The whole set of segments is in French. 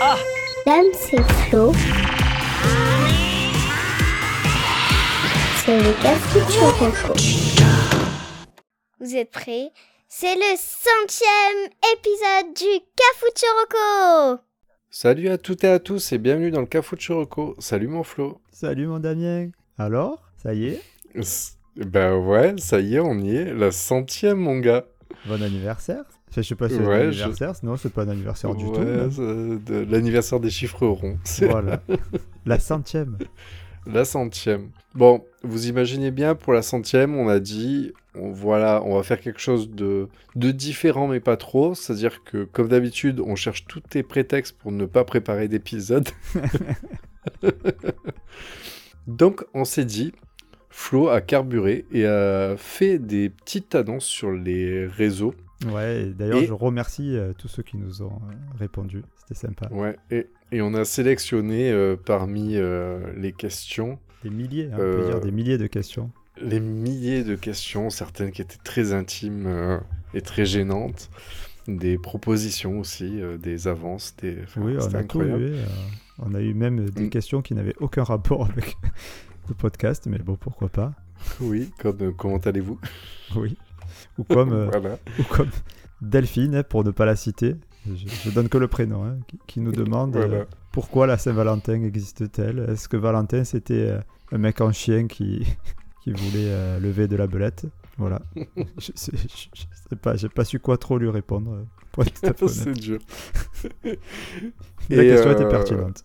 Ah Dame, c'est Flo. C'est le. Vous êtes prêts? C'est le centième épisode du Cafuturoco Salut à toutes et à tous et bienvenue dans le Chirocco. Salut mon Flo. Salut mon Damien. Alors, ça y est? Ben ouais, ça y est, on y est. La centième, mon gars. Bon anniversaire. Je sais pas si c'est Ouais, un je- anniversaire, sinon c'est pas un anniversaire du tout. de l'anniversaire des chiffres ronds. Voilà. La centième. la centième. Bon, vous imaginez bien, pour la centième, on a dit, on, voilà, on va faire quelque chose de, de différent, mais pas trop. C'est-à-dire que, comme d'habitude, on cherche tous les prétextes pour ne pas préparer d'épisode. Donc, on s'est dit, Flo a carburé et a fait des petites annonces sur les réseaux. Ouais, d'ailleurs, Et- je remercie euh, tous ceux qui nous ont euh, répondu. C'était sympa. Ouais, et, et on a sélectionné euh, parmi les questions Des milliers, hein, on peut dire des milliers de questions. les milliers de questions, certaines qui étaient très intimes et très gênantes, des propositions aussi, des avances, des... enfin, oui, on a incroyable. tout eu. on a eu même des Mm. questions qui n'avaient aucun rapport avec le podcast, mais bon, pourquoi pas. Oui, comme, euh, comment allez-vous? Oui. Ou comme, euh, Voilà. ou comme Delphine, pour ne pas la citer. Je, je donne que le prénom, hein, qui, qui nous demande euh, pourquoi la Saint-Valentin existe-t-elle? Est-ce que Valentin c'était euh, un mec en chien qui, qui voulait euh, lever de la belette? Voilà. je, sais, je- je sais pas, j'ai pas su quoi trop lui répondre. C'est dur. La Et, question était pertinente.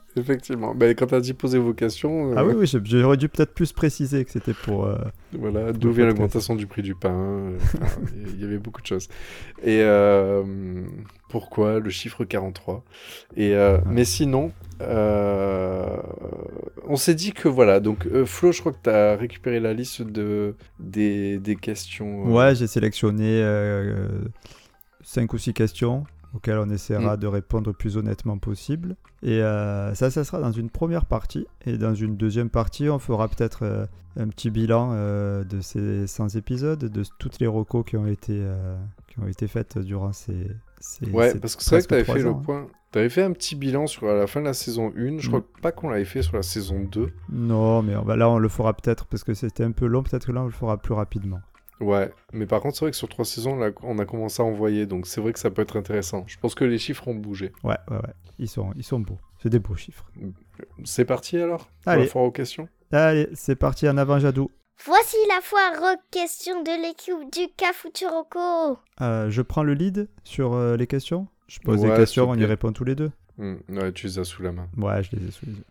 Effectivement. Ben, quand tu as dit poser vos questions, euh, Ah oui, oui, j'aurais dû peut-être plus préciser que c'était pour. euh, Voilà, d'où vient l'augmentation du prix du pain euh, Il y avait beaucoup de choses. Et pourquoi le chiffre 43 Et euh, Mais sinon, on s'est dit que voilà, donc Flo, je crois que tu as récupéré la liste de, des, des questions. Ouais, j'ai sélectionné 5 ou 6 questions auxquelles on Mm. essaiera de répondre le plus honnêtement possible. Et euh, ça, ça sera dans une première partie. Et dans une deuxième partie, on fera peut-être euh, un petit bilan euh, de ces 100 épisodes, de toutes les recos qui ont été, qui ont été faites durant ces. ces Ouais, ces parce que c'est vrai que tu avais fait le hein. point. Tu avais fait un petit bilan sur la fin de la saison 1. Je Mm. crois pas qu'on l'avait fait sur la saison 2. Non, mais on là, on le fera peut-être parce que c'était un peu long. Peut-être que là, on le fera plus rapidement. Ouais, mais par contre, c'est vrai que sur trois saisons, là, on a commencé à envoyer, donc c'est vrai que ça peut être intéressant. Je pense que les chiffres ont bougé. Ouais, ouais, ouais. Ils sont, ils sont beaux. C'est des beaux chiffres. C'est parti alors? Pour Allez. la foire aux questions? Allez, c'est parti en avant, Jadou. Voici la foire question de l'équipe du Cafuturoco Euh, je prends le lead sur euh, les questions. Je pose Ouais, des questions, on y répond tous les deux. Hmm, Ouais, tu les as sous la main. Ouais, je les ai sous les yeux.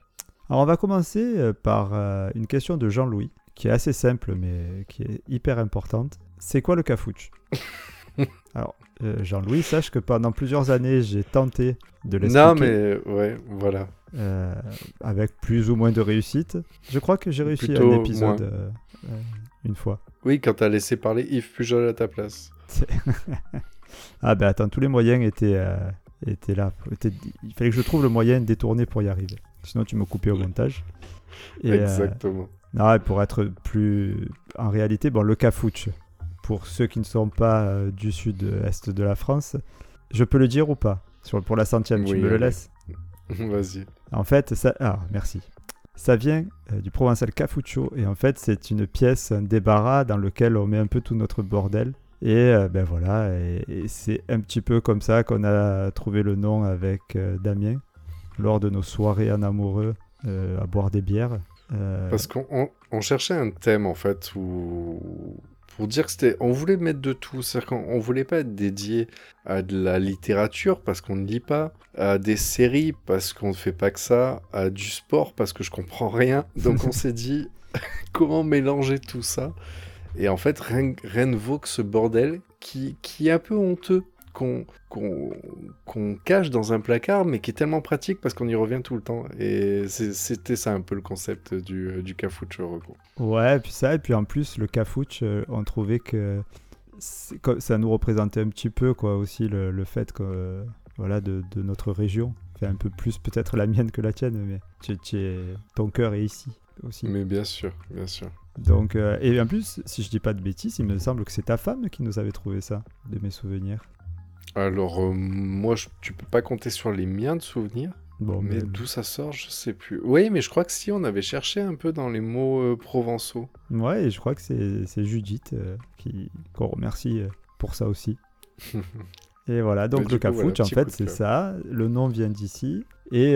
Alors, on va commencer euh, par euh, une question de Jean-Louis, qui est assez simple, mais qui est hyper importante. C'est quoi le cafouche? Alors, euh, Jean-Louis, sache que pendant plusieurs années, j'ai tenté de l'expliquer. Non, mais ouais, voilà. euh, avec plus ou moins de réussite. Je crois que j'ai réussi Plutôt un épisode euh, une fois. Oui, quand t'as laissé parler Yves Pujol à ta place. Ah ben attends, tous les moyens étaient, étaient là. étaient- Il fallait que je trouve le moyen de détourner pour y arriver. Sinon, tu me coupais au montage. Et, Exactement. Non, et pour être plus... En réalité, bon, le cafouche, pour ceux qui ne sont pas euh, du sud-est de la France, je peux le dire ou pas? Sur, Pour la centième, tu Oui, me le laisses? Vas-y. En fait, ça... Ah, merci. Ça vient euh, du provençal cafucho et en fait c'est une pièce, un débarras dans lequel on met un peu tout notre bordel. Et euh, ben voilà, et, et c'est un petit peu comme ça qu'on a trouvé le nom avec euh, Damien lors de nos soirées en amoureux euh, à boire des bières. Euh, Parce qu'on on- on cherchait un thème en fait où pour dire que c'était on voulait mettre de tout, c'est-à-dire qu'on on voulait pas être dédié à de la littérature parce qu'on ne lit pas, à des séries parce qu'on ne fait pas que ça, à du sport parce que je comprends rien. Donc on s'est dit comment mélanger tout ça? Et en fait rien, rien ne vaut que ce bordel qui, qui est un peu honteux qu'on cache dans un placard, mais qui est tellement pratique parce qu'on y revient tout le temps. Et c'était ça un peu le concept du, du Cafucho Rocco. Ouais, puis ça, et puis en plus, le cafouche, euh, on trouvait que ça nous représentait un petit peu, quoi, aussi, le, le fait que, euh, voilà, de, de notre région. Enfin, un peu plus peut-être la mienne que la tienne, mais tu, tu es, ton cœur est ici aussi. Mais bien sûr, bien sûr. Donc, euh, et en plus, si je dis pas de bêtises, il me semble que c'est ta femme qui nous avait trouvé ça, de mes souvenirs. Alors, euh, moi, je- tu peux pas compter sur les miens de souvenirs, Bon, mais mais d'où ça sort, je sais plus. Oui, mais je crois que si, on avait cherché un peu dans les mots euh, provençaux. ouais, et je crois que c'est Judith euh, qui qu'on remercie pour ça aussi. Et voilà, donc Mais du le voilà, cafouche, en fait, c'est ça. Le nom vient d'ici. Et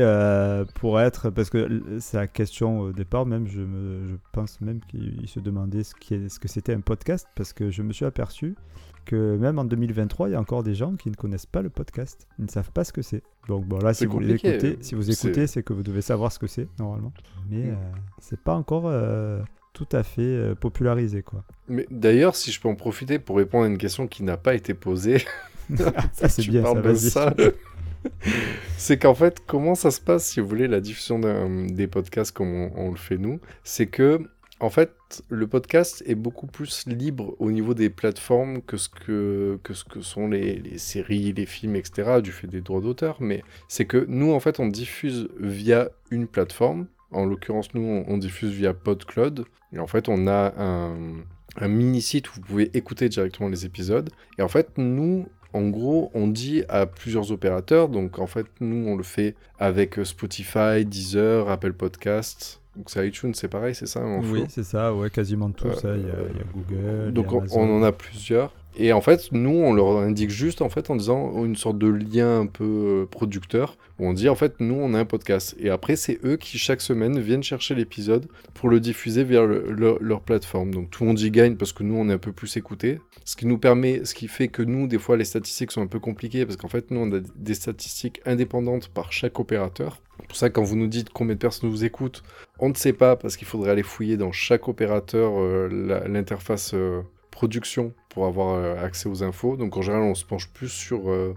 pour être, parce que sa question au départ, même, je, me, je pense même qu'il se demandait ce, qui est- ce que c'était un podcast, parce que je me suis aperçu que même en 2023, il y a encore des gens qui ne connaissent pas le podcast. Ils ne savent pas ce que c'est. Donc bon, là, si vous si écoutez, c'est que vous devez savoir ce que c'est, normalement. Mais Mm. euh, c'est pas encore euh, tout à fait euh, popularisé, quoi. Mais d'ailleurs, si je peux en profiter pour répondre à une question qui n'a pas été posée, ça, c'est bien, ça, de ça. c'est qu'en fait, comment ça se passe, si vous voulez, la diffusion des podcasts comme on, on le fait nous? C'est que, en fait, le podcast est beaucoup plus libre au niveau des plateformes que ce que, sont les, séries, les films, etc., du fait des droits d'auteur. Mais c'est que nous, en fait, on diffuse via une plateforme. En l'occurrence, nous, on, diffuse via PodCloud. Et en fait, on a un, un mini-site où vous pouvez écouter directement les épisodes. Et en fait, nous, en gros, on dit à plusieurs opérateurs. Donc, en fait, nous, on le fait avec Spotify, Deezer, Apple Podcasts. Donc, c'est iTunes, c'est pareil, c'est ça Oui, c'est ça, ouais, quasiment tout Euh, ça. Il y, a, il y a Google. donc y a on en a plusieurs. Et en fait, nous, on leur indique juste en fait en disant une sorte de lien un peu euh, producteur où on dit en fait nous on a un podcast. Et après c'est eux qui chaque semaine viennent chercher l'épisode pour le diffuser vers le- leur, plateforme. Donc tout le monde y gagne parce que nous on est un peu plus écoutés. Ce qui nous permet, ce qui fait que nous des fois les statistiques sont un peu compliquées parce qu'en fait nous on a des statistiques indépendantes par chaque opérateur. Pour ça quand vous nous dites combien de personnes vous écoutent, on ne sait pas parce qu'il faudrait aller fouiller dans chaque opérateur euh, l'interface euh, production pour avoir euh, accès aux infos. Donc en général, on se penche plus sur. euh,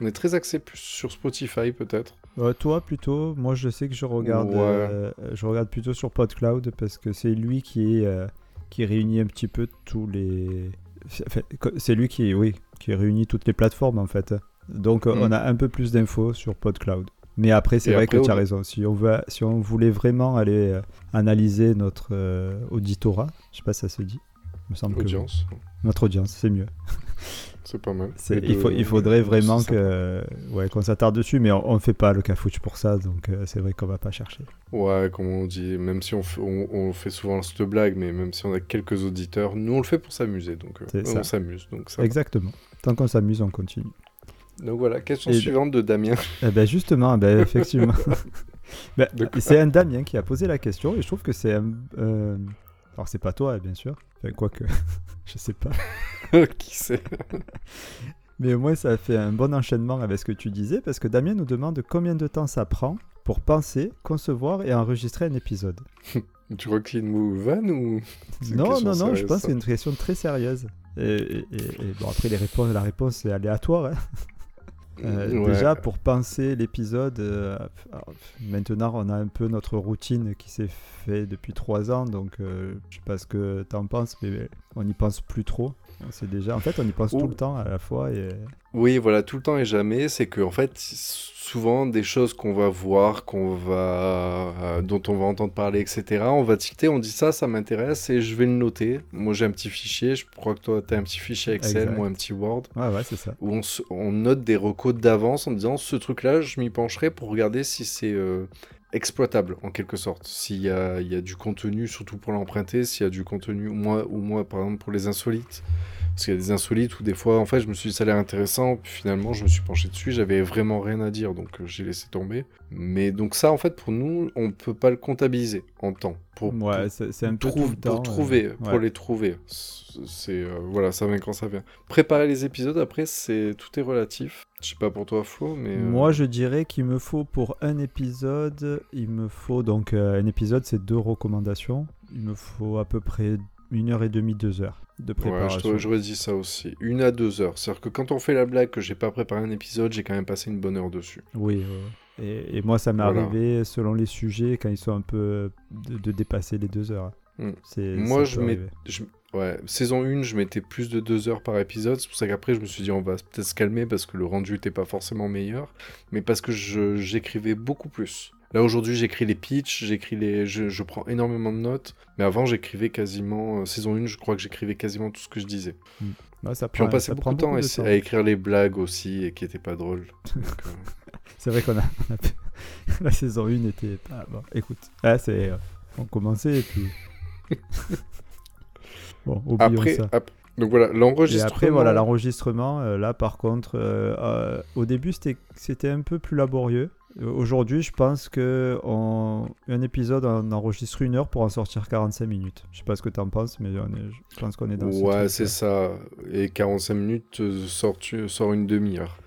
on est très axé plus sur Spotify peut-être. Euh, toi plutôt, moi je sais que je regarde, Ouais. euh, je regarde plutôt sur PodCloud parce que c'est lui qui est, qui réunit un petit peu tous les, c'est lui qui, oui, qui réunit toutes les plateformes en fait. Donc Mm. on a un peu plus d'infos sur PodCloud. Mais après c'est vrai après, que tu as on- raison. Si on veut, si on voulait vraiment aller analyser notre auditorat, je sais pas si ça se dit, me semble Audience, que notre audience, c'est mieux. c'est pas mal. Il, faut, deux- il faudrait vraiment que, ouais, qu'on s'attarde dessus, mais on ne fait pas le cafouche pour ça, donc euh, c'est vrai qu'on va pas chercher. Ouais, comme on dit, même si on, fait- on, on fait souvent cette blague, mais même si on a quelques auditeurs, nous on le fait pour s'amuser, donc euh, C'est ça. on s'amuse. Exactement. Tant qu'on s'amuse, on continue. donc voilà, question Et- suivante de Damien. Eh ben justement, ben, effectivement. Ben, c'est un Damien qui a posé la question et je trouve que c'est un. euh, Alors c'est pas toi, bien sûr. Enfin, quoique, je sais pas. Qui sait? Mais au moins, ça fait un bon enchaînement avec ce que tu disais parce que Damien nous demande combien de temps ça prend pour penser, concevoir et enregistrer un épisode. Tu crois qu'il nous vanne ou C'est une Non, non, non, je pense que c'est une question très sérieuse. Et, et- et- et bon, après, les réponses, la réponse est aléatoire. hein. Euh, Ouais. Déjà, pour penser l'épisode, euh, maintenant on a un peu notre routine qui s'est fait depuis trois ans, donc euh, je sais pas ce que t'en penses, mais on n'y pense plus trop. C'est déjà, en fait, on y pense Oh. tout le temps à la fois. Et... Oui, voilà, tout le temps et jamais, c'est que en fait, souvent des choses qu'on va voir, qu'on va, euh, dont on va entendre parler, etc. On va tilter, on dit ça, ça m'intéresse et je vais le noter. Moi, j'ai un petit fichier. Je crois que toi, t'as un petit fichier Excel, Exact. moi un petit Word, Ouais, ouais, c'est ça. où on, note des recos d'avance en disant ce truc-là, je m'y pencherai pour regarder si c'est euh, exploitable en quelque sorte. S'il y y a du contenu, surtout pour l'emprunter, s'il y a du contenu, moi, ou moi par exemple pour les insolites. Parce qu'il y a des insolites où des fois, en fait, je me suis dit ça a l'air intéressant, puis finalement, je me suis penché dessus, j'avais vraiment rien à dire, donc euh, j'ai laissé tomber. Mais donc ça, en fait, pour nous, on peut pas le comptabiliser en temps. Pour, Ouais, c'est un peu trouve- tout le temps. pour trouver, pour les trouver. C'est euh, voilà, ça vient quand ça vient. Préparer les épisodes, après, c'est tout est relatif. Je sais pas pour toi, Flo, mais euh, Moi, je dirais qu'il me faut pour un épisode, il me faut donc euh, un épisode, c'est deux recommandations. Il me faut à peu près une heure et demie, deux heures de ouais, je préparation. t'aurais- j'aurais dit ça aussi. Une à deux heures. C'est-à-dire que quand on fait la blague que j'ai pas préparé un épisode, j'ai quand même passé une bonne heure dessus. Oui, ouais, ouais. et, et moi, ça m'est Voilà. arrivé selon les sujets quand ils sont un peu de, de dépasser les deux heures. C'est- Moi, je mets, je- ouais, saison 1, je mettais plus de deux heures par épisode. C'est pour ça qu'après, je me suis dit, on va peut-être se calmer parce que le rendu était pas forcément meilleur, mais parce que j'écrivais beaucoup plus. Là, aujourd'hui, j'écris les pitchs, j'écris les, je, je prends énormément de notes, mais avant, j'écrivais quasiment, euh, saison 1, je crois que j'écrivais quasiment tout ce que je disais. Mm. Ouais, ça Puis on passait beaucoup de temps à, écrire les blagues aussi et qui étaient pas drôles. Euh, C'est vrai qu'on a, la saison 1 était pas bon. Écoute, là c'est euh, on commençait et puis bon, oublions Après, ça. ap- donc voilà, Et l'enregistrement. après voilà l'enregistrement euh, là par contre euh, euh, au début c'était un peu plus laborieux. Aujourd'hui, je pense que on... un épisode on enregistre une heure pour en sortir 45 minutes. Je sais pas ce que tu en penses, mais on est... je pense qu'on est dans Ouais, c'est ça. Et 45 minutes sort, sort une demi-heure.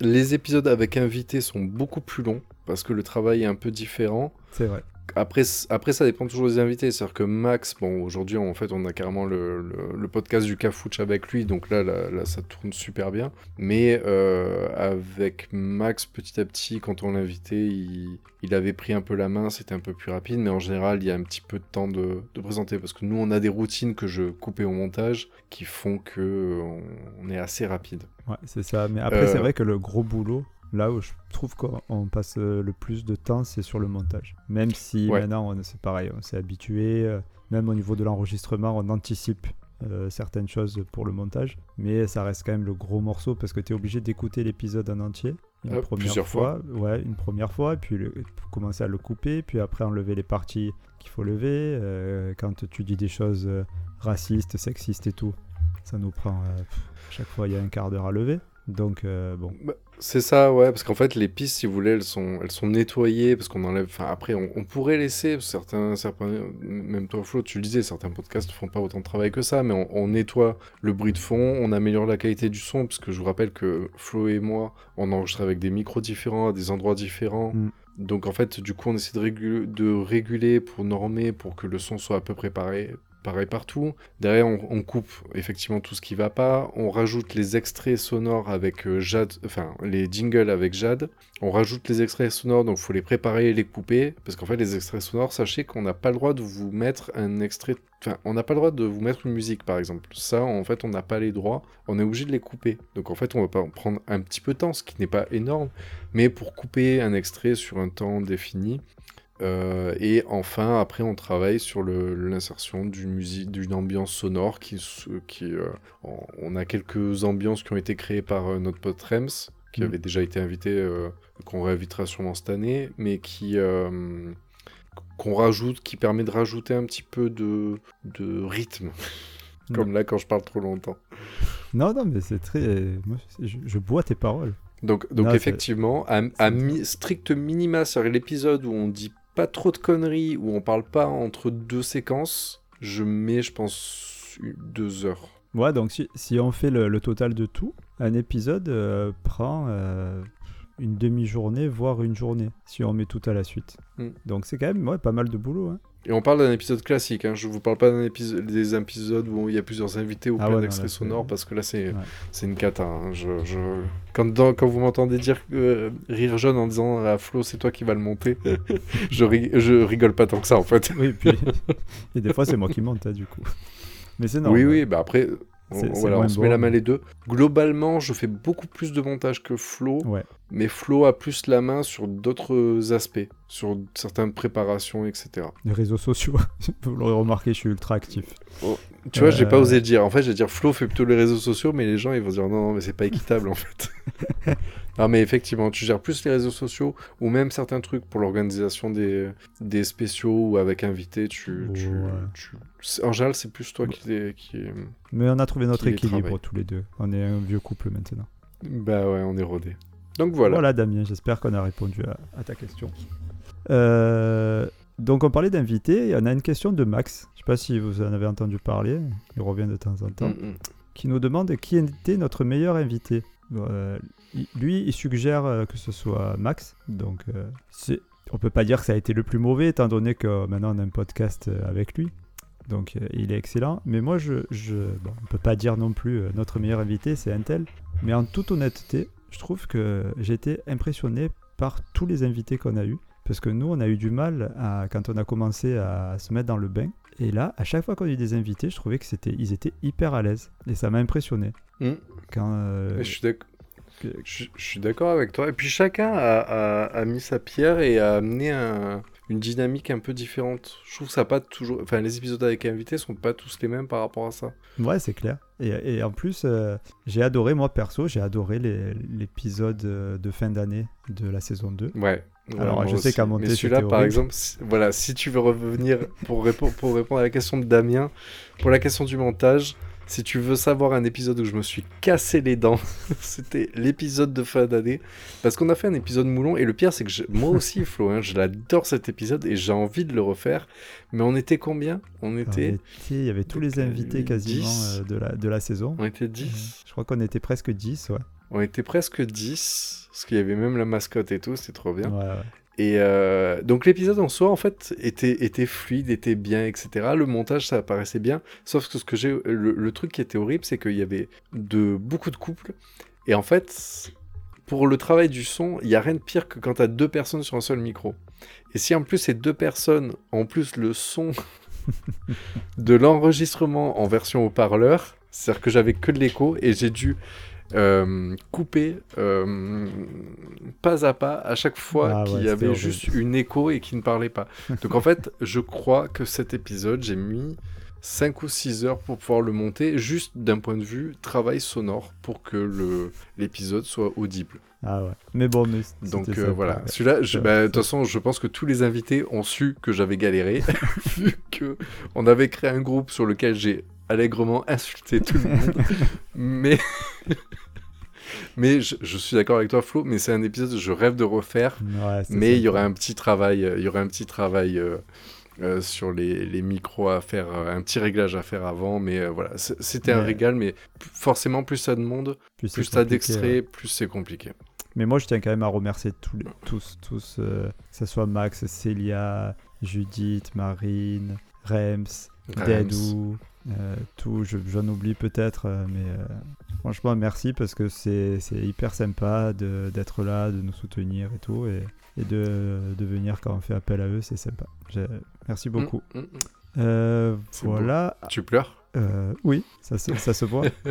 Les épisodes avec invités sont beaucoup plus longs parce que le travail est un peu différent. C'est vrai. Après, après, ça dépend toujours des invités. C'est-à-dire que Max, bon, aujourd'hui, en fait, on a carrément le, le- le podcast du Cafouche avec lui, donc là, là, là, ça tourne super bien. Mais euh, avec Max, petit à petit, quand on l'invitait, il, il avait pris un peu la main, c'était un peu plus rapide, mais en général, il y a un petit peu de temps de, de présenter, parce que nous, on a des routines que je coupais au montage qui font que euh, on, on est assez rapide. Ouais, c'est ça. Mais après, c'est Euh, vrai que le gros boulot, là où je trouve qu'on on passe euh, le plus de temps, c'est sur le montage. Même si Ouais. maintenant, on- c'est pareil, on s'est habitué. euh, même au niveau de l'enregistrement, on anticipe euh, certaines choses pour le montage. Mais ça reste quand même le gros morceau parce que tu es obligé d'écouter l'épisode en entier. Une Ah, première plusieurs fois, ouais, une première fois, puis le- commencer à le couper, puis après enlever les parties qu'il faut lever. euh, quand tu dis des choses racistes, sexistes et tout, ça nous prend euh, pff, chaque fois il y a un quart d'heure à lever. Donc euh, bon, Bah, c'est ça, ouais, parce qu'en fait, les pistes, si vous voulez, elles sont, elles sont nettoyées, parce qu'on enlève. Enfin, après, on, on pourrait laisser, certains, certains, même toi, Flo, tu le disais, certains podcasts font pas autant de travail que ça, mais on, on nettoie le bruit de fond, on améliore la qualité du son, parce que je vous rappelle que Flo et moi, on enregistre avec des micros différents, à des endroits différents. Mm. Donc, en fait, du coup, on essaie de réguler pour normer, pour que le son soit à peu près pareil. Pareil partout. Derrière, on, coupe effectivement tout ce qui va pas. On rajoute les extraits sonores avec euh, Jade, enfin les jingles avec Jade. On rajoute les extraits sonores, donc faut les préparer et les couper. Parce qu'en fait, les extraits sonores, sachez qu'on n'a pas le droit de vous mettre un extrait. Enfin, on n'a pas le droit de vous mettre une musique par exemple. Ça, en fait, on n'a pas les droits. On est obligé de les couper. Donc en fait, on va prendre un petit peu de temps, ce qui n'est pas énorme. Mais pour couper un extrait sur un temps défini, euh, et enfin, après, on travaille sur l'insertion musique, d'une ambiance sonore qui, euh, on, a quelques ambiances qui ont été créées par euh, notre pote Rems, qui Mm. avait déjà été invité, qu'on réinvitera sûrement cette année, mais qui qu'on rajoute, qui permet de rajouter un petit peu de, de rythme. Mm. Comme là, quand je parle trop longtemps. non, non, mais c'est très. moi, c'est- je, je bois tes paroles. Donc, donc Non, c'est- effectivement, à, à mi- strict minima, c'est-à-dire l'épisode où on dit pas trop de conneries, où on parle pas entre deux séquences, je mets, je pense, deux heures. Ouais, donc si, si on fait le, le total de tout, un épisode euh, prend euh, une demi-journée, voire une journée, si on met tout à la suite. Mm. Donc c'est quand même ouais, pas mal de boulot. Hein. Et on parle d'un épisode classique, hein. je vous parle pas d'un des épisodes où il y a plusieurs invités ou Ah plein ouais, d'extraits sonores, parce que là, c'est Ouais. c'est une cata. hein. Je, je- Quand, dans- quand vous m'entendez dire euh, rire jeune en disant à Flo, c'est toi qui vas le monter, je, ri- je rigole pas tant que ça, en fait. Oui, puis et des fois c'est moi qui monte, hein, du coup. Mais c'est normal. Oui, oui, bah après, voilà, on se met la main les deux. Globalement, je fais beaucoup plus de montage que Flo, Ouais. mais Flo a plus la main sur d'autres aspects, sur certaines préparations, etc. Les réseaux sociaux, vous l'aurez remarqué, je suis ultra actif. Tu vois, j'ai pas Euh. osé le dire. En fait, je vais dire Flo fait plutôt les réseaux sociaux, mais les gens ils vont dire non, non, mais c'est pas équitable en fait. non, mais effectivement, tu gères plus les réseaux sociaux ou même certains trucs pour l'organisation des, des spéciaux ou avec invités. Tu, tu, Ouais. tu- c'est- En général, c'est plus toi qui, qui. Mais on a trouvé notre équilibre travaille. tous les deux. On est un vieux couple maintenant. Bah ouais, on est rodé. Donc voilà. Voilà, Damien, j'espère qu'on a répondu à, à ta question. Euh, donc on parlait d'invités, on a une question de Max. Je sais pas si vous en avez entendu parler, il revient de temps en temps, Mm, mm. qui nous demande qui était notre meilleur invité. Euh, lui, il suggère euh, que ce soit Max, donc euh, c'est- on peut pas dire que ça a été le plus mauvais, étant donné que euh, maintenant on a un podcast avec lui. Donc euh, il est excellent. Mais moi, je, je bon, on peut pas dire non plus euh, notre meilleur invité, c'est Intel. Mais en toute honnêteté, je trouve que j'ai été impressionné par tous les invités qu'on a eus. Parce que nous, on a eu du mal à, quand on a commencé à se mettre dans le bain. Et là, à chaque fois qu'on a eu des invités, je trouvais que c'était, ils étaient hyper à l'aise. Et ça m'a impressionné. Mm. Quand, euh, Je suis d'ac- que- je- je suis d'accord avec toi. Et puis chacun a, a- a mis sa pierre et a amené un, une dynamique un peu différente. Je trouve que ça pas toujours. Enfin, les épisodes avec invités sont pas tous les mêmes par rapport à ça. Ouais, c'est clair. Et, et en plus, euh, j'ai adoré, moi perso, j'ai adoré l'épisode euh, de fin d'année de la saison 2. Ouais. Alors, je sais qu'à monter, Mais celui-là, par exemple, si- voilà, si tu veux revenir pour, répondre pour répondre à la question de Damien, pour la question du montage, si tu veux savoir un épisode où je me suis cassé les dents, c'était l'épisode de fin d'année. Parce qu'on a fait un épisode moulon, et le pire, c'est que je- moi aussi, Flo, hein, je l'adore cet épisode, et j'ai envie de le refaire. Mais on était combien? On On était, Il y avait tous les invités huit, quasiment 10. euh, de, la, de la saison. on était 10 Je crois qu'on était presque 10, ouais. On était presque 10, parce qu'il y avait même la mascotte et tout, c'était trop bien. Ouais, ouais. Et euh, donc l'épisode en soi, en fait, était, était fluide, était bien, etc. Le montage, ça paraissait bien. Sauf que ce que j'ai, le, le truc qui était horrible, c'est qu'il y avait de beaucoup de couples. Et en fait, pour le travail du son, il y a rien de pire que quand tu as deux personnes sur un seul micro. Et si en plus ces deux personnes, en plus le son de l'enregistrement en version haut-parleur, c'est-à-dire que j'avais que de l'écho et j'ai dû euh, couper euh, pas à pas à chaque fois Ah ouais, qu'il y avait horrible. juste une écho et qui ne parlait pas. Donc en fait, je crois que cet épisode, j'ai mis 5 ou 6 heures pour pouvoir le monter, juste d'un point de vue travail sonore, pour que l'épisode soit audible. Ah ouais. Mais bon, mais Donc euh, voilà, celui-là, bah, de toute façon, je pense que tous les invités ont su que j'avais galéré, vu que on avait créé un groupe sur lequel j'ai allègrement insulté tout le monde. mais mais je, je suis d'accord avec toi, Flo, mais c'est un épisode que je rêve de refaire. Ouais, Mais il y aurait un petit travail, euh, il y aurait un petit travail euh, euh, sur les, les micros à faire, un petit réglage à faire avant. Mais voilà, c'était un régal, mais forcément, plus ça demande, plus ouais. d'extraits, plus c'est compliqué. Mais moi, je tiens quand même à remercier tous, les- tous, tous que ce soit Max, Célia, Judith, Marine, Rems, Rems. Dedou, euh, tout. je- J'en oublie peut-être, euh, mais euh, franchement, merci parce que c'est c'est hyper sympa de- d'être là, de nous soutenir et tout. Et, et de, de venir quand on fait appel à eux, c'est sympa. Merci beaucoup. Mm, mm, mm. Euh, C'est voilà. Tu pleures? Euh, oui, ça se, ça se voit.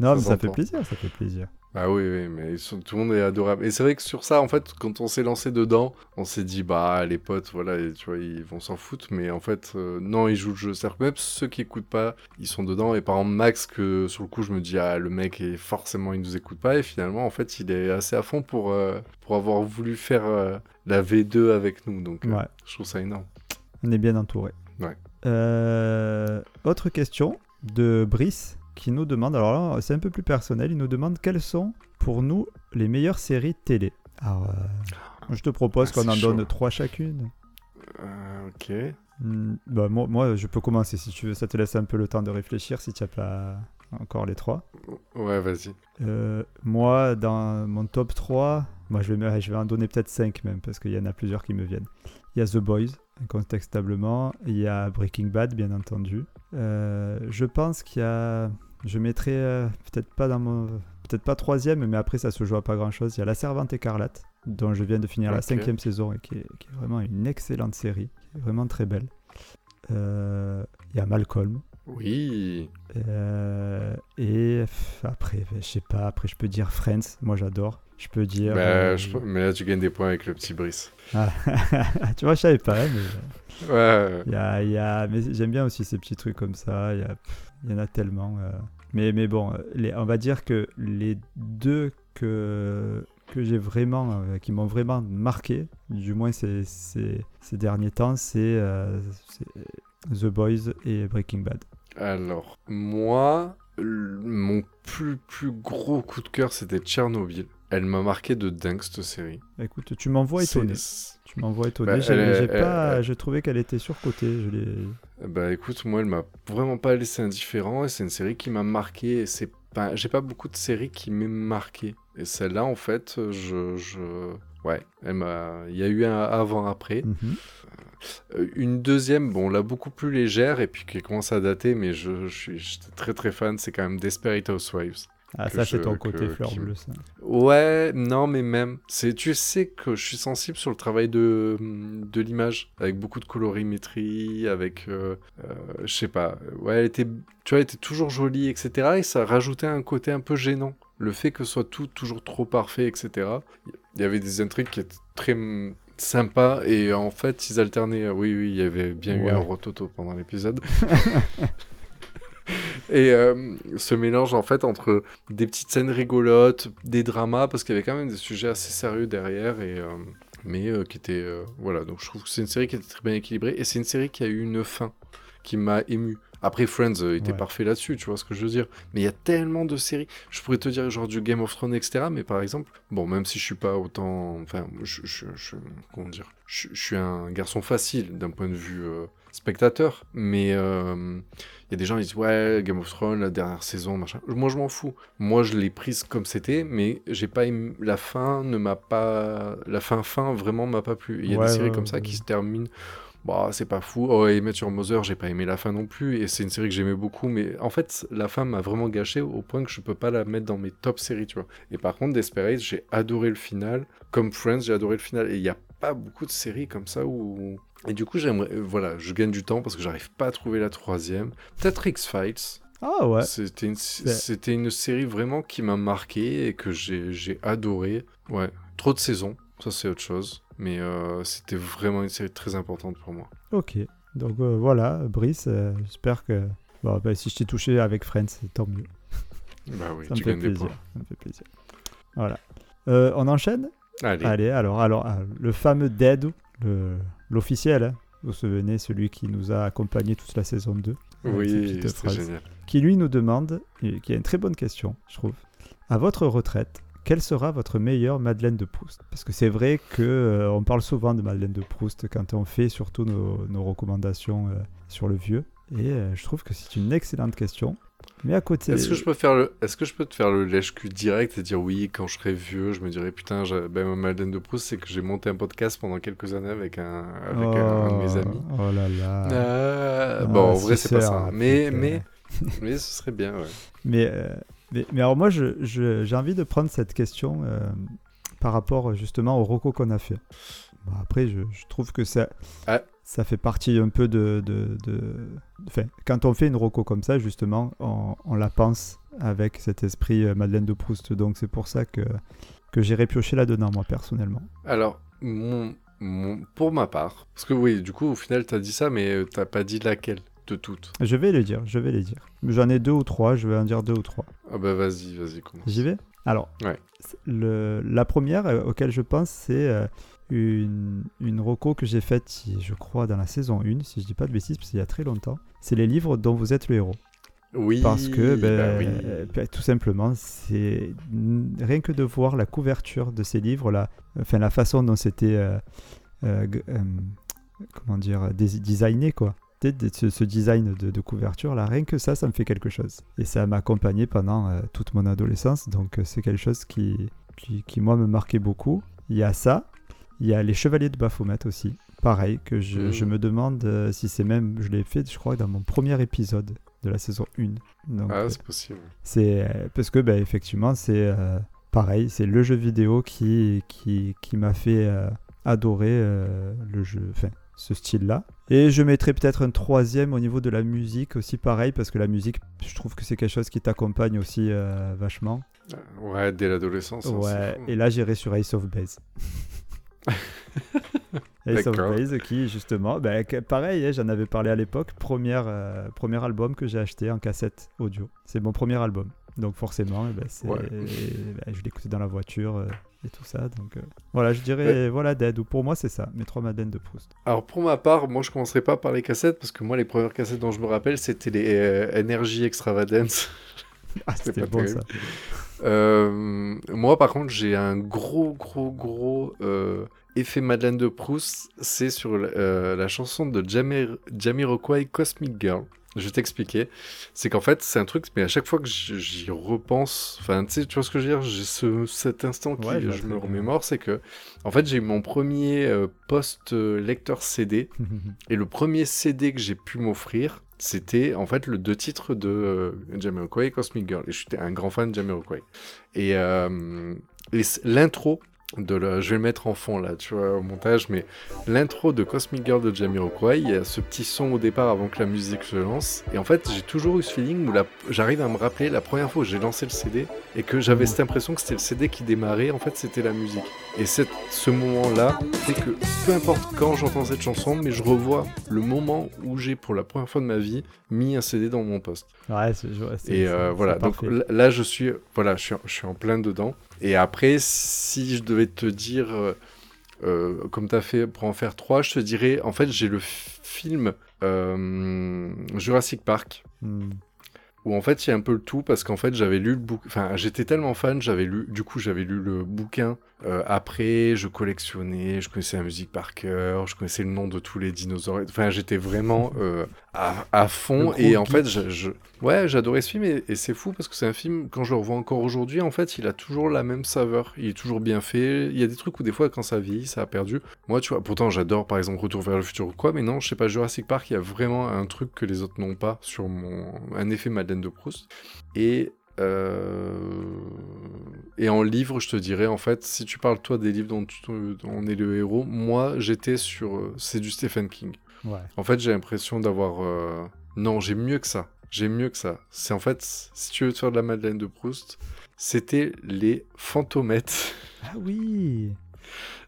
non, Ça mais ça fait plaisir, ça fait plaisir. Ah oui, oui, mais sont- tout le monde est adorable. Et c'est vrai que sur ça, en fait, quand on s'est lancé dedans, on s'est dit, bah, les potes, voilà, et tu vois, ils vont s'en foutre. Mais en fait, euh, non, ils jouent le jeu. C'est-à-dire que même ceux qui écoutent pas, ils sont dedans. Et par exemple, Max, que sur le coup, je me dis, ah, le mec, est forcément, il nous écoute pas. Et finalement, en fait, il est assez à fond pour, euh, pour avoir voulu faire euh, la V2 avec nous. Donc, Ouais. je trouve ça énorme. On est bien entouré. Ouais. Autre question de Brice qui nous demande, alors là c'est un peu plus personnel, il nous demande quelles sont pour nous les meilleures séries télé. Alors, euh, je te propose Ah, qu'on en donne trois chacune. Euh, ok. Hmm, bah, moi, moi, je peux commencer si tu veux, ça te laisse un peu le temps de réfléchir si tu n'as pas encore les trois. Ouais, vas-y. Euh, moi, dans mon top 3, moi, je, vais, je vais en donner peut-être 5 même, parce qu'il y en a plusieurs qui me viennent. Il y a The Boys, incontestablement. Il y a Breaking Bad, bien entendu. Euh, je pense qu'il y a... Je mettrais euh, peut-être pas dans mon... Peut-être pas troisième, mais après ça se joue à pas grand-chose. Il y a La Servante écarlate, dont je viens de finir la cinquième saison et qui est, qui est vraiment une excellente série, qui est vraiment très belle. Euh, Il y a Malcolm, Oui. euh, et après, je sais pas, après je peux dire Friends, moi j'adore. Je peux dire. Bah, euh, je- Mais là, tu gagnes des points avec le petit Brice. ah, tu vois, je savais pas, mais Ouais, il y a, il y a- mais j'aime bien aussi ces petits trucs comme ça. Il y, a- il y en a tellement. euh. Mais, mais bon, euh, les, on va dire que les deux que, que j'ai vraiment, euh, qui m'ont vraiment marqué, du moins ces, ces, ces derniers temps, c'est euh, The Boys et Breaking Bad. Alors, moi, mon plus, plus gros coup de cœur, c'était Tchernobyl. Elle m'a marqué de dingue, cette série. Écoute, tu m'envoies étonné. Tu m'envoies étonné. Bah, J'ai- j'ai pas, elle- je trouvais qu'elle était surcotée. Je l'ai. Bah écoute, moi, elle m'a vraiment pas laissé indifférent et c'est une série qui m'a marqué. Et c'est pas... J'ai pas beaucoup de séries qui m'aient marqué. Et celle-là, en fait, je... je... Ouais, elle m'a... Il y a eu un avant-après. Mhm. Euh, Une deuxième, bon, là, beaucoup plus légère et puis qui commence à dater, mais je, je suis j'étais très très fan, c'est quand même Desperate Housewives. Ah, que ça, c'est ton que- côté fleur qui- bleue, ça. Ouais, non, mais même. C'est, tu sais que je suis sensible sur le travail de, de l'image, avec beaucoup de colorimétrie, avec, euh, euh, je sais pas. Ouais, elle était, tu vois, elle était toujours jolie, etc. Et ça rajoutait un côté un peu gênant. Le fait que ce soit tout toujours trop parfait, etc. Il y avait des intrigues qui étaient très, sympa. Et en fait, ils alternaient. Oui, oui, il y avait bien eu un rototo pendant l'épisode. Et euh, ce mélange en fait entre des petites scènes rigolotes, des dramas, parce qu'il y avait quand même des sujets assez sérieux derrière, et, euh, mais euh, qui étaient... euh, voilà, donc je trouve que c'est une série qui était très bien équilibrée, et c'est une série qui a eu une fin qui m'a ému. Après, Friends euh, était Ouais. parfait là-dessus, tu vois ce que je veux dire. Mais il y a tellement de séries. Je pourrais te dire genre du Game of Thrones, etc. Mais par exemple, bon, même si je suis pas autant... Enfin, je... je, je- comment dire je, je suis un garçon facile d'un point de vue euh, spectateur, mais... euh, il y a des gens qui disent ouais Game of Thrones la dernière saison machin. Moi je m'en fous. Moi je l'ai prise comme c'était, mais j'ai pas aimé... la fin ne m'a pas la fin fin vraiment m'a pas plu. Il y a Ouais, des séries comme ça qui se terminent. Bah c'est pas fou. Oh et Matthew Mother j'ai pas aimé la fin non plus et c'est une série que j'aimais beaucoup, mais en fait la fin m'a vraiment gâché au point que je peux pas la mettre dans mes top séries tu vois. Et par contre Desperate j'ai adoré le final. Comme Friends j'ai adoré le final et il y a pas beaucoup de séries comme ça où et du coup, j'aimerais. euh, Voilà, je gagne du temps parce que j'arrive pas à trouver la troisième. Peut-être X-Files. Ah ouais. C'était une, c'était une série vraiment qui m'a marqué et que j'ai j'ai adoré. Ouais, trop de saisons, ça c'est autre chose. Mais euh, c'était vraiment une série très importante pour moi. Ok. Donc euh, voilà, Brice, euh, j'espère que bon, bah, si je t'ai touché avec Friends, c'est tant mieux. Bah oui, ça me fait des plaisir. Ça me fait plaisir. Voilà. On enchaîne? Allez, Allez, alors, alors le fameux Dead, l'officiel, hein, vous vous souvenez, celui qui nous a accompagnés toute la saison 2. avec ses oui, phrases, génial. Qui lui nous demande, et qui a une très bonne question, je trouve. À votre retraite, quelle sera votre meilleure Madeleine de Proust? Parce que c'est vrai que euh, on parle souvent de Madeleine de Proust quand on fait surtout nos, nos recommandations euh, sur le vieux. Et euh, je trouve que c'est une excellente question. Mais à côté. Est-ce que je peux faire le, est-ce que je peux te faire le lèche-cul direct et dire oui, quand je serai vieux, je me dirais putain, ben, ma Madeleine de Proust, c'est que j'ai monté un podcast pendant quelques années avec un, avec un, un de mes Oh, amis. Oh là là. Ah, Ah, bon, en vrai, c'est pas ça. un Mais, putain. mais, mais ce serait bien, ouais. Mais, euh, mais, mais alors moi, je- je- j'ai envie de prendre cette question euh, par rapport justement au roco qu'on a fait. Bon, après, je, je trouve que ça, Ah. ça fait partie un peu de... de, de- Enfin, quand on fait une roco comme ça, justement, on, on la pense avec cet esprit euh, Madeleine de Proust. Donc c'est pour ça que, que j'irai piocher là-dedans, moi, personnellement. Alors, mon, mon- pour ma part, parce que oui, du coup, au final, t'as dit ça, mais euh, t'as pas dit laquelle de toutes. Je vais les dire, je vais les dire. J'en ai deux ou trois, je vais en dire deux ou trois. Ah bah vas-y, vas-y, commence. J'y vais? Alors, Ouais. c'est- le, la première euh, auquel je pense, c'est euh, une, une reco que j'ai faite, je crois, dans la saison 1, si je dis pas de bêtises, parce qu'il y a très longtemps. C'est les livres dont vous êtes le héros. Oui, Parce que, ben, bah oui. euh, ben, tout simplement, c'est rien que de voir la couverture de ces livres-là, enfin la façon dont c'était, euh, euh, euh, comment dire, designé, quoi. Ce, ce design de, de couverture, là, rien que ça, ça me fait quelque chose. Et ça m'a accompagné pendant euh, toute mon adolescence, donc euh, c'est quelque chose qui, qui, qui, moi, me marquait beaucoup. Il y a ça, il y a les Chevaliers de Baphomet aussi. Pareil, que je, Mm. je me demande euh, si c'est même, je l'ai fait, je crois, dans mon premier épisode de la saison 1. Donc, Ah, c'est possible. c'est parce que bah, effectivement c'est euh, pareil, c'est le jeu vidéo qui qui, qui m'a fait adorer le jeu, enfin ce style-là. Et je mettrais peut-être un troisième au niveau de la musique aussi pareil parce que la musique, je trouve que c'est quelque chose qui t'accompagne aussi euh, vachement. Euh, Ouais, dès l'adolescence. hein, Ouais. Et là j'irais sur Ace of Base. Ace of. Base qui justement, bah, pareil, hein, j'en avais parlé à l'époque, première, euh, premier album que j'ai acheté en cassette audio. C'est mon premier album. Donc forcément, eh ben, Ouais. bah, je l'écoutais dans la voiture euh, et tout ça. Donc euh, voilà, je dirais, voilà, Dead. Ou pour moi, c'est ça, mes trois Madeleines de Proust. Alors pour ma part, moi je commencerai pas par les cassettes parce que moi les premières cassettes dont je me rappelle c'était les euh, Energy Extravagance. Ah, C'est c'était pas bon terrible. ça. Euh, moi par contre j'ai un gros gros gros euh, effet Madeleine de Proust, c'est sur la chanson de Jamir- Jamiroquai Cosmic Girl. Je vais t'expliquer. C'est qu'en fait, c'est un truc, mais à chaque fois que j'y repense, enfin, tu sais, tu vois ce que je veux dire? J'ai ce, cet instant qui, Ouais, je me remémore, c'est que, en fait, j'ai eu mon premier euh, post-lecteur CD, et le premier CD que j'ai pu m'offrir, c'était en fait le deux titres de euh, Jamiroquai et Cosmic Girl. Et j'étais un grand fan de Jamiroquai. Et, euh, et l'intro de la- je vais le mettre en fond là, tu vois, au montage, mais l'intro de Cosmic Girl de Jamiroquai, il y a ce petit son au départ avant que la musique se lance. Et en fait, j'ai toujours eu ce feeling où la- j'arrive à me rappeler la première fois où j'ai lancé le CD et que j'avais cette impression que c'était le CD qui démarrait, en fait, c'était la musique. Et cette, ce moment-là fait que peu importe quand j'entends cette chanson, mais je revois le moment où j'ai pour la première fois de ma vie mis un CD dans mon poste. Ouais, c'est Et euh, c'est voilà, donc parfait. là- là je suis, voilà, je suis, je suis en plein dedans. Et après, si je devais te dire, euh, euh, comme tu as fait pour en faire trois, je te dirais, en fait, j'ai le film euh, Jurassic Park. Hmm. Où en fait il y a un peu le tout parce qu'en fait j'avais lu le bouquin, enfin j'étais tellement fan, j'avais lu, du coup j'avais lu le bouquin euh, après, je collectionnais, je connaissais la musique par cœur, je connaissais le nom de tous les dinosaures, enfin j'étais vraiment euh, à, à fond et en fait je, je- ouais j'adorais ce film et, et c'est fou parce que c'est un film quand je le revois encore aujourd'hui en fait il a toujours la même saveur, il est toujours bien fait, il y a des trucs où des fois quand ça vieillit ça a perdu, moi tu vois pourtant j'adore par exemple Retour vers le futur ou quoi mais non je sais pas Jurassic Park il y a vraiment un truc que les autres n'ont pas sur mon un effet Madeleine de Proust. Et et en livre, je te dirais, en fait, si tu parles toi des livres dont, tu- dont on est le héros, moi j'étais sur. euh, C'est du Stephen King. Ouais. En fait, j'ai l'impression d'avoir. euh, Non, j'ai mieux que ça. J'ai mieux que ça. C'est en fait, si tu veux te faire de la Madeleine de Proust, c'était les fantômettes Ah oui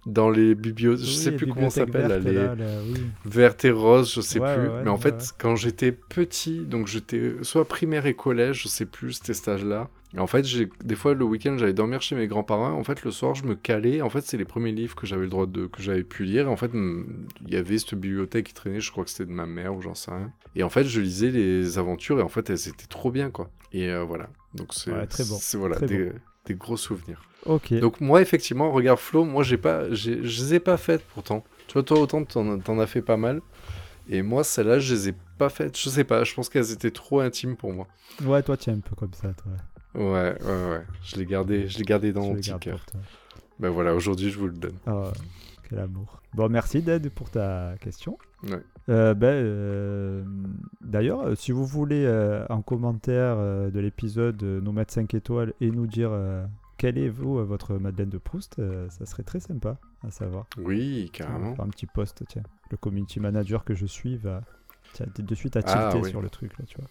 dans les bibliothèques. Je sais plus comment ça s'appelle, vertes, les là, là, oui. vertes et roses, je sais Ouais, plus. ouais, ouais, mais en fait, quand j'étais petit, donc j'étais soit primaire et collège, je sais plus, c'était cet âge-là. Et en fait, j'ai des fois le week-end, j'allais dormir chez mes grands-parents. En fait, le soir, je me calais. En fait, c'est les premiers livres que j'avais le droit de que j'avais pu lire. Et en fait, il y avait cette bibliothèque qui traînait. Je crois que c'était de ma mère ou j'en sais rien. Et en fait, je lisais les aventures et en fait, elles étaient trop bien, quoi. Et euh, voilà. Donc c'est Ouais, très bon, C'est voilà très des, des gros souvenirs. Ok. Donc moi, effectivement, regarde Flo, moi, j'ai pas, je les ai pas faites pourtant. Tu vois, toi, autant t'en, t'en as fait pas mal. Et moi, celles-là, je les ai pas faites. Je sais pas, je pense qu'elles étaient trop intimes pour moi. Ouais, toi, tu es un peu comme ça, toi. Ouais, ouais, ouais. Je l'ai gardé, je l'ai gardé dans Tu mon petit cœur. Ben voilà, aujourd'hui, je vous le donne. Oh, quel amour. Bon, merci Ded pour ta question. Ouais. Euh, ben, euh, D'ailleurs, euh, si vous voulez euh, en commentaire de l'épisode nous mettre 5 étoiles et nous dire quelle est vous votre Madeleine de Proust, ça serait très sympa à savoir. Oui, carrément. un petit post, tiens. Le community manager que je suis va tiens, de suite à Ah, tilter oui. sur le truc là, tu vois.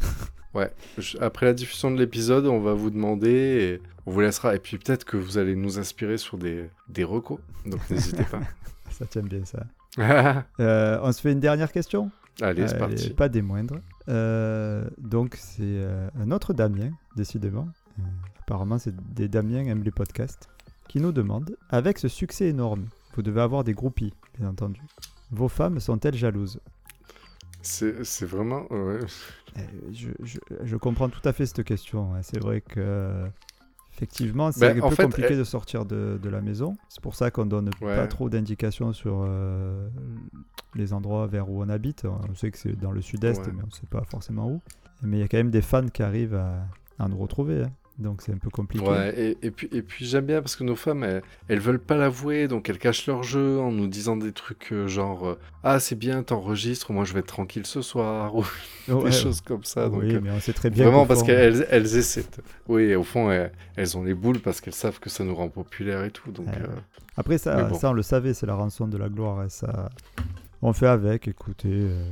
Ouais. Je- Après la diffusion de l'épisode, on va vous demander et on vous laissera. Et puis peut-être que vous allez nous inspirer sur des, des recos. Donc n'hésitez Ça tient bien ça. Euh, on se fait une dernière question Allez, c'est Allez, parti. Pas des moindres. Euh, donc, c'est euh, un autre Damien, décidément. Euh, apparemment, c'est des Damiens aiment les podcasts. Qui nous demande Avec ce succès énorme, vous devez avoir des groupies, bien entendu. Vos femmes sont-elles jalouses? C'est vraiment. ouais. Euh, je, je- je comprends tout à fait cette question. hein. C'est vrai que. Effectivement, c'est Ben, un peu fait, compliqué elle- de sortir de, de la maison. C'est pour ça qu'on donne Ouais. pas trop d'indications sur euh, les endroits vers où on habite. On sait que c'est dans le sud-est, Ouais. mais on sait pas forcément où. Mais il y a quand même des fans qui arrivent à, à nous retrouver. hein. Donc c'est un peu compliqué. Ouais, et, et puis, et puis j'aime bien parce que nos femmes, elles, elles veulent pas l'avouer, donc elles cachent leur jeu en nous disant des trucs euh, genre euh, Ah, c'est bien, t'enregistres, moi je vais être tranquille ce soir, ou Ouais, des choses comme ça. Donc, oui, euh, mais on sait très bien. vraiment parce qu'elles elles essaient. Oui, au fond, elles, elles ont les boules parce qu'elles savent que ça nous rend populaire et tout. Donc, Ouais. euh, Après, ça, Mais bon. ça, on le savait, c'est la rançon de la gloire. et ça... On fait avec, écoutez. euh,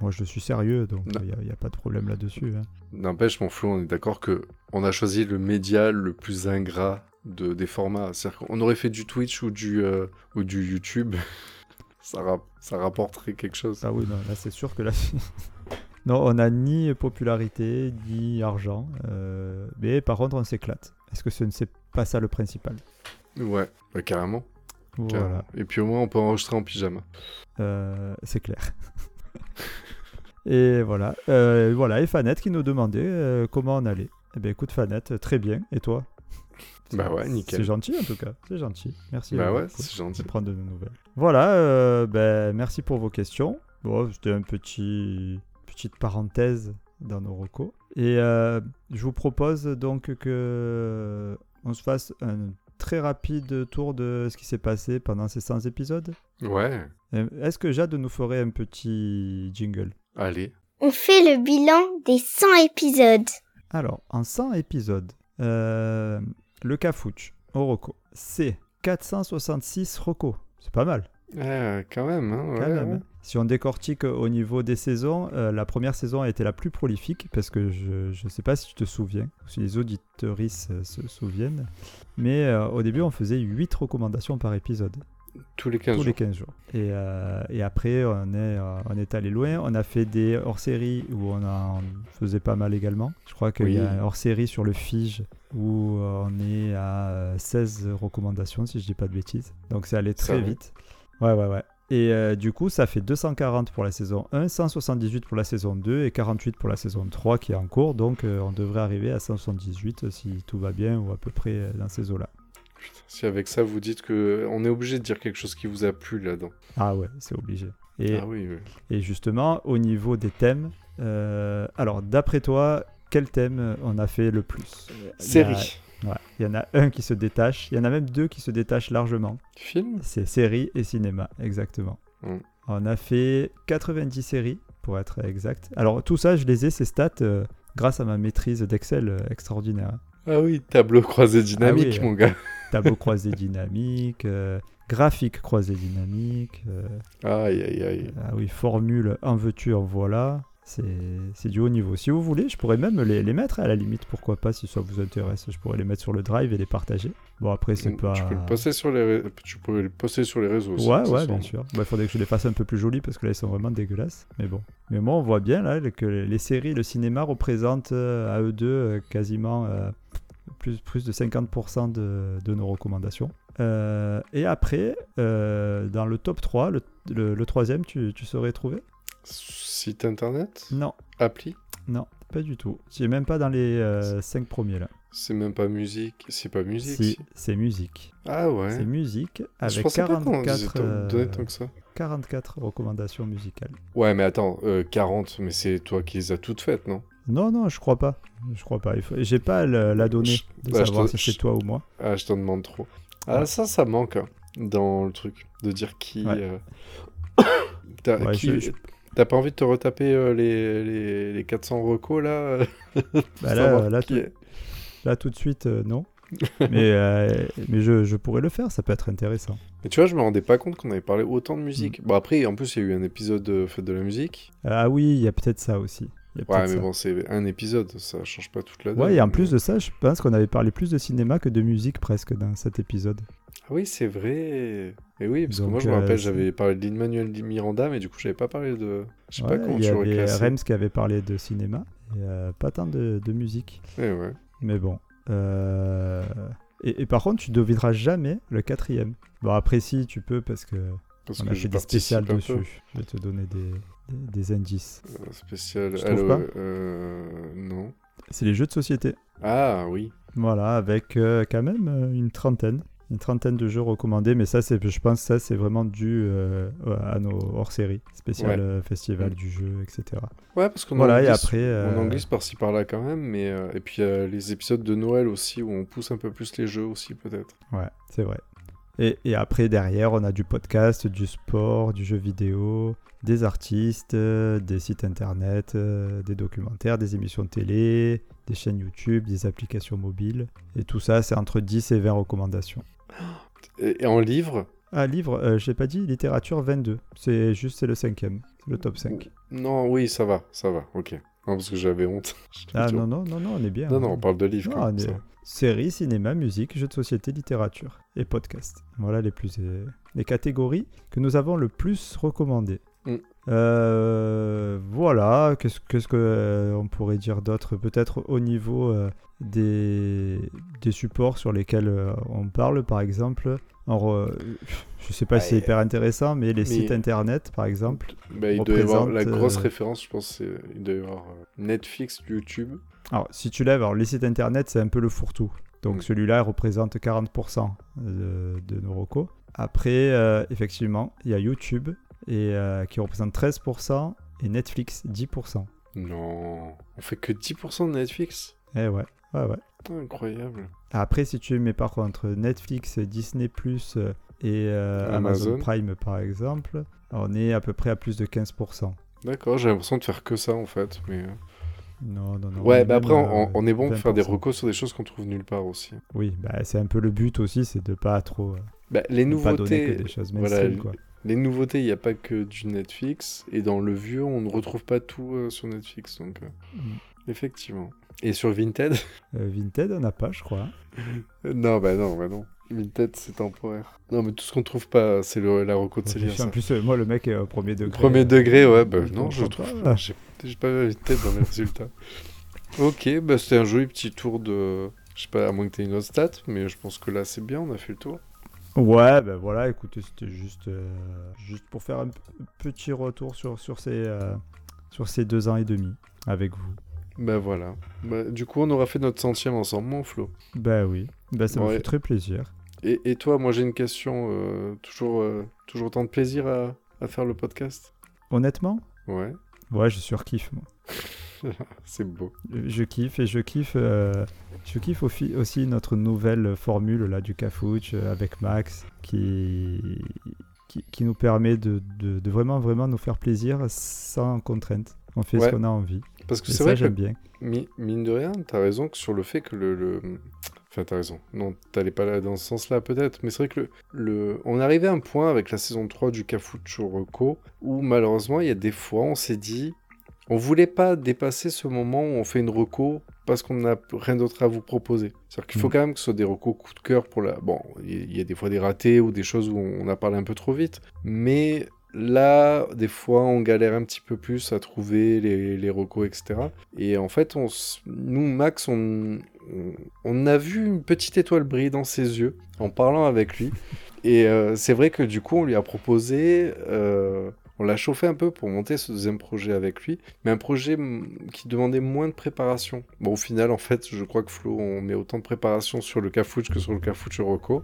Moi, je suis sérieux, donc il n'y a, pas de problème là-dessus. hein. N'empêche, mon flou, on est d'accord que on a choisi le média le plus ingrat de, des formats. C'est-à-dire qu'on aurait fait du Twitch ou du, euh, ou du YouTube. ça, rap- ça rapporterait quelque chose. Ah oui, non, là c'est sûr que là. non, on n'a ni popularité, ni argent. euh, mais par contre, on s'éclate. Est-ce que ce ne c'est pas ça le principal? Ouais, bah, carrément. carrément. Voilà, Et puis au moins, on peut enregistrer en pyjama. euh, c'est clair. et voilà. Euh, voilà, et Fanette qui nous demandait euh, comment on allait. Eh bien, écoute, Fanette, très bien. Et toi? Bah ouais, nickel. C'est gentil en tout cas. C'est gentil. Merci. Bah ouais, c'est gentil. de prendre de nos nouvelles. Voilà, euh, ben, merci pour vos questions. Bon, c'était un petit petite parenthèse dans nos recos. Et je vous propose donc que on se fasse un très rapide tour de ce qui s'est passé pendant ces 100 épisodes. Ouais, Euh, Est-ce que Jade nous ferait un petit jingle? Allez. On fait le bilan des 100 épisodes. Alors, en 100 épisodes, euh, le Cafouche, Oroco, c'est 466 recos. C'est pas mal. Ah, quand même, hein, quand même, ouais. Si on décortique au niveau des saisons, euh, la première saison a été la plus prolifique parce que je ne sais pas si tu te souviens, ou si les auditeuristes euh, se souviennent, mais euh, au début on faisait 8 recommandations par épisode, Tous les 15 tous jours. les 15 jours. Et, euh, et après on est, euh, on est allé loin, on a fait des hors-séries où on en faisait pas mal également. Je crois qu'il y a un hors-série sur le Fige où euh, on est à euh, 16 recommandations si je dis pas de bêtises. Donc c'est allé très vite. Ouais, ouais, ouais. Et euh, du coup, ça fait 240 pour la saison 1, 178 pour la saison 2 et 48 pour la saison 3 qui est en cours. Donc euh, on devrait arriver à 178 euh, si tout va bien ou à peu près dans ces eaux-là. Putain, si avec ça vous dites que on est obligé de dire quelque chose qui vous a plu là-dedans. Ah ouais, c'est obligé. Et, Ah oui, oui. et justement, au niveau des thèmes, euh, alors d'après toi, quel thème on a fait le plus? Il y a- Série. Ouais, il y en a un qui se détache, il y en a même deux qui se détachent largement. Film C'est série et cinéma, exactement. Mm. On a fait 90 séries, pour être exact. Alors tout ça, je les ai, ces stats, euh, grâce à ma maîtrise d'Excel euh, extraordinaire. Ah oui, tableau croisé dynamique, Ah oui, mon gars. Tableau croisé dynamique, euh, graphique croisé dynamique, euh, Aïe, aïe, aïe. ah oui, formule en veux-tu, en voilà. C'est du haut niveau. Si vous voulez, je pourrais même les, les mettre à la limite, pourquoi pas, si ça vous intéresse. Je pourrais les mettre sur le drive et les partager. Bon, après, c'est pas. Tu peux le poster sur les, tu peux le poster sur les réseaux. aussi, Ouais, ouais, bien sûr. Il faudrait que je les fasse un peu plus jolis parce que là, ils sont vraiment dégueulasses. Mais bon. Mais moi, on voit bien là que les séries, le cinéma représentent euh, à eux deux euh, quasiment euh, plus, plus de 50% de, de nos recommandations. Et après, dans le top 3, le, le- le troisième, tu, tu saurais trouver? Site internet Non, Appli non, pas du tout. Tu es même pas dans les 5 premiers là. C'est même pas musique. C'est pas musique, Si, si. c'est musique. Ah ouais. C'est musique Je avec disait 44, tant- euh, donnait tant que ça. 44 recommandations musicales. Ouais, mais attends, euh, 40, mais c'est toi qui les as toutes faites, non? Non, non, je crois pas. Je crois pas. Faut- J'ai pas le- la donnée Je- de bah, je savoir si c'est je- toi ou moi. Ah, je t'en demande trop. Ah, Ouais. ça, ça manque hein, dans le truc, de dire qui... Ouais. euh, T'as Ouais, qui- je- je- t'as pas envie de te retaper euh, les, les, les 400 recos, là pour Bah là, là, tout, est- là, tout de suite, euh, non. mais euh, mais je, je pourrais le faire, ça peut être intéressant. Mais tu vois, je me rendais pas compte qu'on avait parlé autant de musique. Bon, après, en plus, il y a eu un épisode euh, fait de la musique. Ah oui, il y a peut-être ça aussi. Y a Ouais, mais ça. bon, c'est un épisode, ça change pas toute la donne. Ouais, et en mais- plus de ça, je pense qu'on avait parlé plus de cinéma que de musique presque dans cet épisode. Ah oui, c'est vrai. Et oui, parce que moi, je me euh, rappelle, j'avais parlé de Lin-Manuel Miranda, mais du coup, j'avais pas parlé de... Je sais pas Ouais, comment il y tu l'aurais avait classé. Rems qui avait parlé de cinéma, et euh, pas tant de, de musique. Eh ouais. Mais bon. euh, Et, et par contre, tu devineras jamais le quatrième. Bon, après, si, tu peux, parce que Parce on a fait des spéciales un peu. dessus. Je vais te donner des, des, des indices. Spécial. Je trouve Allo, pas. euh, non. C'est les jeux de société. Ah oui. Voilà, avec quand même une trentaine. Une trentaine de jeux recommandés, mais ça, c'est, je pense ça, c'est vraiment dû euh, à nos hors-séries, spécial Ouais. euh, festival Mm. du jeu, etc. Ouais, parce qu'on Voilà, en et glisse, après, euh, on en glisse par-ci par-là quand même, mais euh, et puis les épisodes de Noël aussi où on pousse un peu plus les jeux aussi peut-être. Ouais, c'est vrai. Et, et après, derrière, on a du podcast, du sport, du jeu vidéo, des artistes, des sites internet, des documentaires, des émissions de télé, des chaînes YouTube, des applications mobiles. Et tout ça, c'est entre 10 et 20 recommandations. Et, en livre Ah, livre, euh, je l'ai pas dit, littérature 22. C'est juste, c'est le cinquième, c'est le top 5. Non, oui, ça va, ça va, ok. Non, parce que j'avais honte. Ah non, non, non, non, on est bien. non, non, hein. on parle de livres. Non, quand est- ça. Séries, cinéma, musique, jeux de société, littérature et podcast. Voilà les plus euh, les catégories que nous avons le plus recommandées. Mm. Euh, voilà, qu'est-ce qu'est-ce que euh, on pourrait dire d'autre? Peut-être au niveau euh, des, des supports sur lesquels euh, on parle, par exemple. Alors, euh, je sais pas si c'est Ouais. hyper intéressant, mais les Mais- sites internet, par exemple. Bah, il doit y avoir la représente, grosse euh, référence, je pense, c'est il doit y avoir euh, Netflix, YouTube. Alors, si tu lèves, alors les sites internet, c'est un peu le fourre-tout. Donc, Mm. celui-là il représente 40% de, de nos recos. Après, euh, effectivement, il y a YouTube et, euh, qui représente 13% et Netflix 10%. Non, on fait que 10% de Netflix? Eh ouais, ouais, ouais. Incroyable. Après, si tu mets par contre Netflix, Disney Plus et euh, Amazon. Amazon. Prime, par exemple, on est à peu près à plus de 15%. D'accord, j'ai l'impression de faire que ça en fait, mais. euh, Non, non, non. on Ouais, bah après, on, on est bon pour faire des 20%. recos sur des choses qu'on trouve nulle part aussi. Oui, bah, c'est un peu le but aussi, c'est de pas trop, euh, Bah, les Ne pas donner nouveautés, que des choses voilà, quoi. les nouveautés, il n'y a pas que du Netflix. Et dans le vieux, on ne retrouve pas tout euh, sur Netflix. Donc, euh, Mm. effectivement. Et sur Vinted Euh, Vinted, on n'a pas, je crois. Non, bah non, bah non. Vinted, c'est temporaire. Non, mais tout ce qu'on trouve pas, c'est le- la reco de Célia. en plus, euh, moi, le mec est au premier degré. Premier degré, ouais, bah je non, je trouve pas. J'ai pas vu Vinted dans mes résultats. Ok, bah c'était un joli petit tour de. Je sais pas, à moins que tu aies une autre stat, mais je pense que là c'est bien, on a fait le tour. Ouais, ben voilà, écoutez, c'était juste, euh, juste pour faire un petit retour sur, sur, ces, euh, sur ces deux ans et demi avec vous. Bah voilà. Bah, du coup, on aura fait notre centième ensemble, mon Flo. Ben oui, ben ça me Ouais. fait très plaisir. Et, et toi, moi j'ai une question. euh, toujours, euh, toujours autant de plaisir à, à faire le podcast Honnêtement, Ouais, ouais, je surkiffe, moi. c'est beau. Je kiffe et je kiffe, euh, je kiffe aussi, notre nouvelle formule là du Cafouche avec Max qui, qui, qui nous permet de, de, de vraiment vraiment nous faire plaisir sans contrainte. On fait Ouais. ce qu'on a envie. Parce que c'est vrai que j'aime bien. Mine de rien, t'as raison que sur le fait que le. le- Enfin, t'as raison. Non, t'allais pas là dans ce sens-là, peut-être. Mais c'est vrai que le, le... on arrivait à un point avec la saison 3 du Cafucho Reco où malheureusement, il y a des fois, on s'est dit. On voulait pas dépasser ce moment où on fait une reco parce qu'on n'a rien d'autre à vous proposer. C'est-à-dire qu'il faut Mm. quand même que ce soit des recos coup de cœur pour la. Bon, il y, il y a des fois des ratés ou des choses où on a parlé un peu trop vite. Mais là, des fois, on galère un petit peu plus à trouver les, les recos, etc. Et en fait, on, nous, Max, on, on, a vu une petite étoile briller dans ses yeux en parlant avec lui. Et euh, c'est vrai que du coup, on lui a proposé, euh, on l'a chauffé un peu pour monter ce deuxième projet avec lui, mais un projet qui demandait moins de préparation. Bon, au final, en fait, je crois que Flo, on met autant de préparation sur le Cafouche que sur le Cafouche Rocco.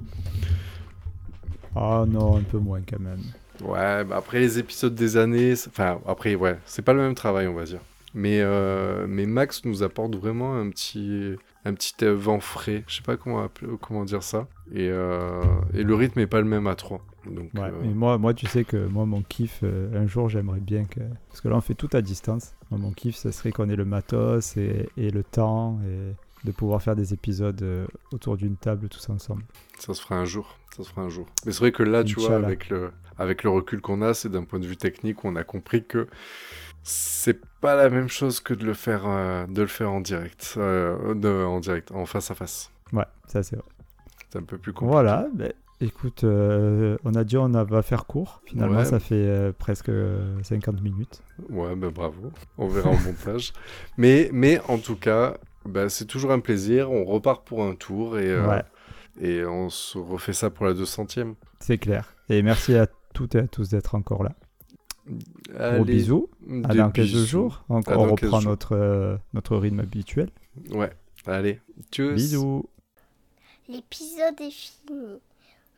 Ah non, un peu moins quand même. Ouais, bah après les épisodes des années, enfin après ouais, c'est pas le même travail on va dire. Mais, euh, mais Max nous apporte vraiment un petit, un petit euh, vent frais, je sais pas comment, comment dire ça. Et, euh, et le rythme est pas le même à 3. Donc, Ouais, euh, mais moi, moi, tu sais que moi, mon kiff, euh, un jour, j'aimerais bien que. Parce que là, on fait tout à distance. Moi, mon kiff, ça serait qu'on ait le matos et, et le temps et de pouvoir faire des épisodes autour d'une table tous ensemble. ça se fera un jour. Ça se fera un jour. Mais c'est vrai que là, tu vois, Inch'Allah. avec le, avec le recul qu'on a, c'est d'un point de vue technique, on a compris que c'est pas la même chose que de le faire, euh, de le faire en direct, euh, de- en direct, en face à face. Ouais, ça, c'est vrai. C'est un peu plus compliqué. Voilà, ben, écoute, euh, on a dit on a- va faire court. Finalement, Ouais. ça fait presque euh, 50 minutes. Ouais, bah bravo. On verra au montage. Mais, mais en tout cas, bah, c'est toujours un plaisir. On repart pour un tour et, Ouais. et on se refait ça pour la 200e. C'est clair. Et merci à toutes et à tous d'être encore là. Gros Allez, bisous. À dans 15 bisous. jours. On, À on dans 15 reprend jours. notre, euh, notre rythme habituel. Ouais, allez. Tchuss. Bisous. L'épisode est fini.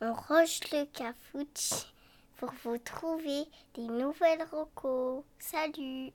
On range le cafouche pour vous trouver des nouvelles recos. Salut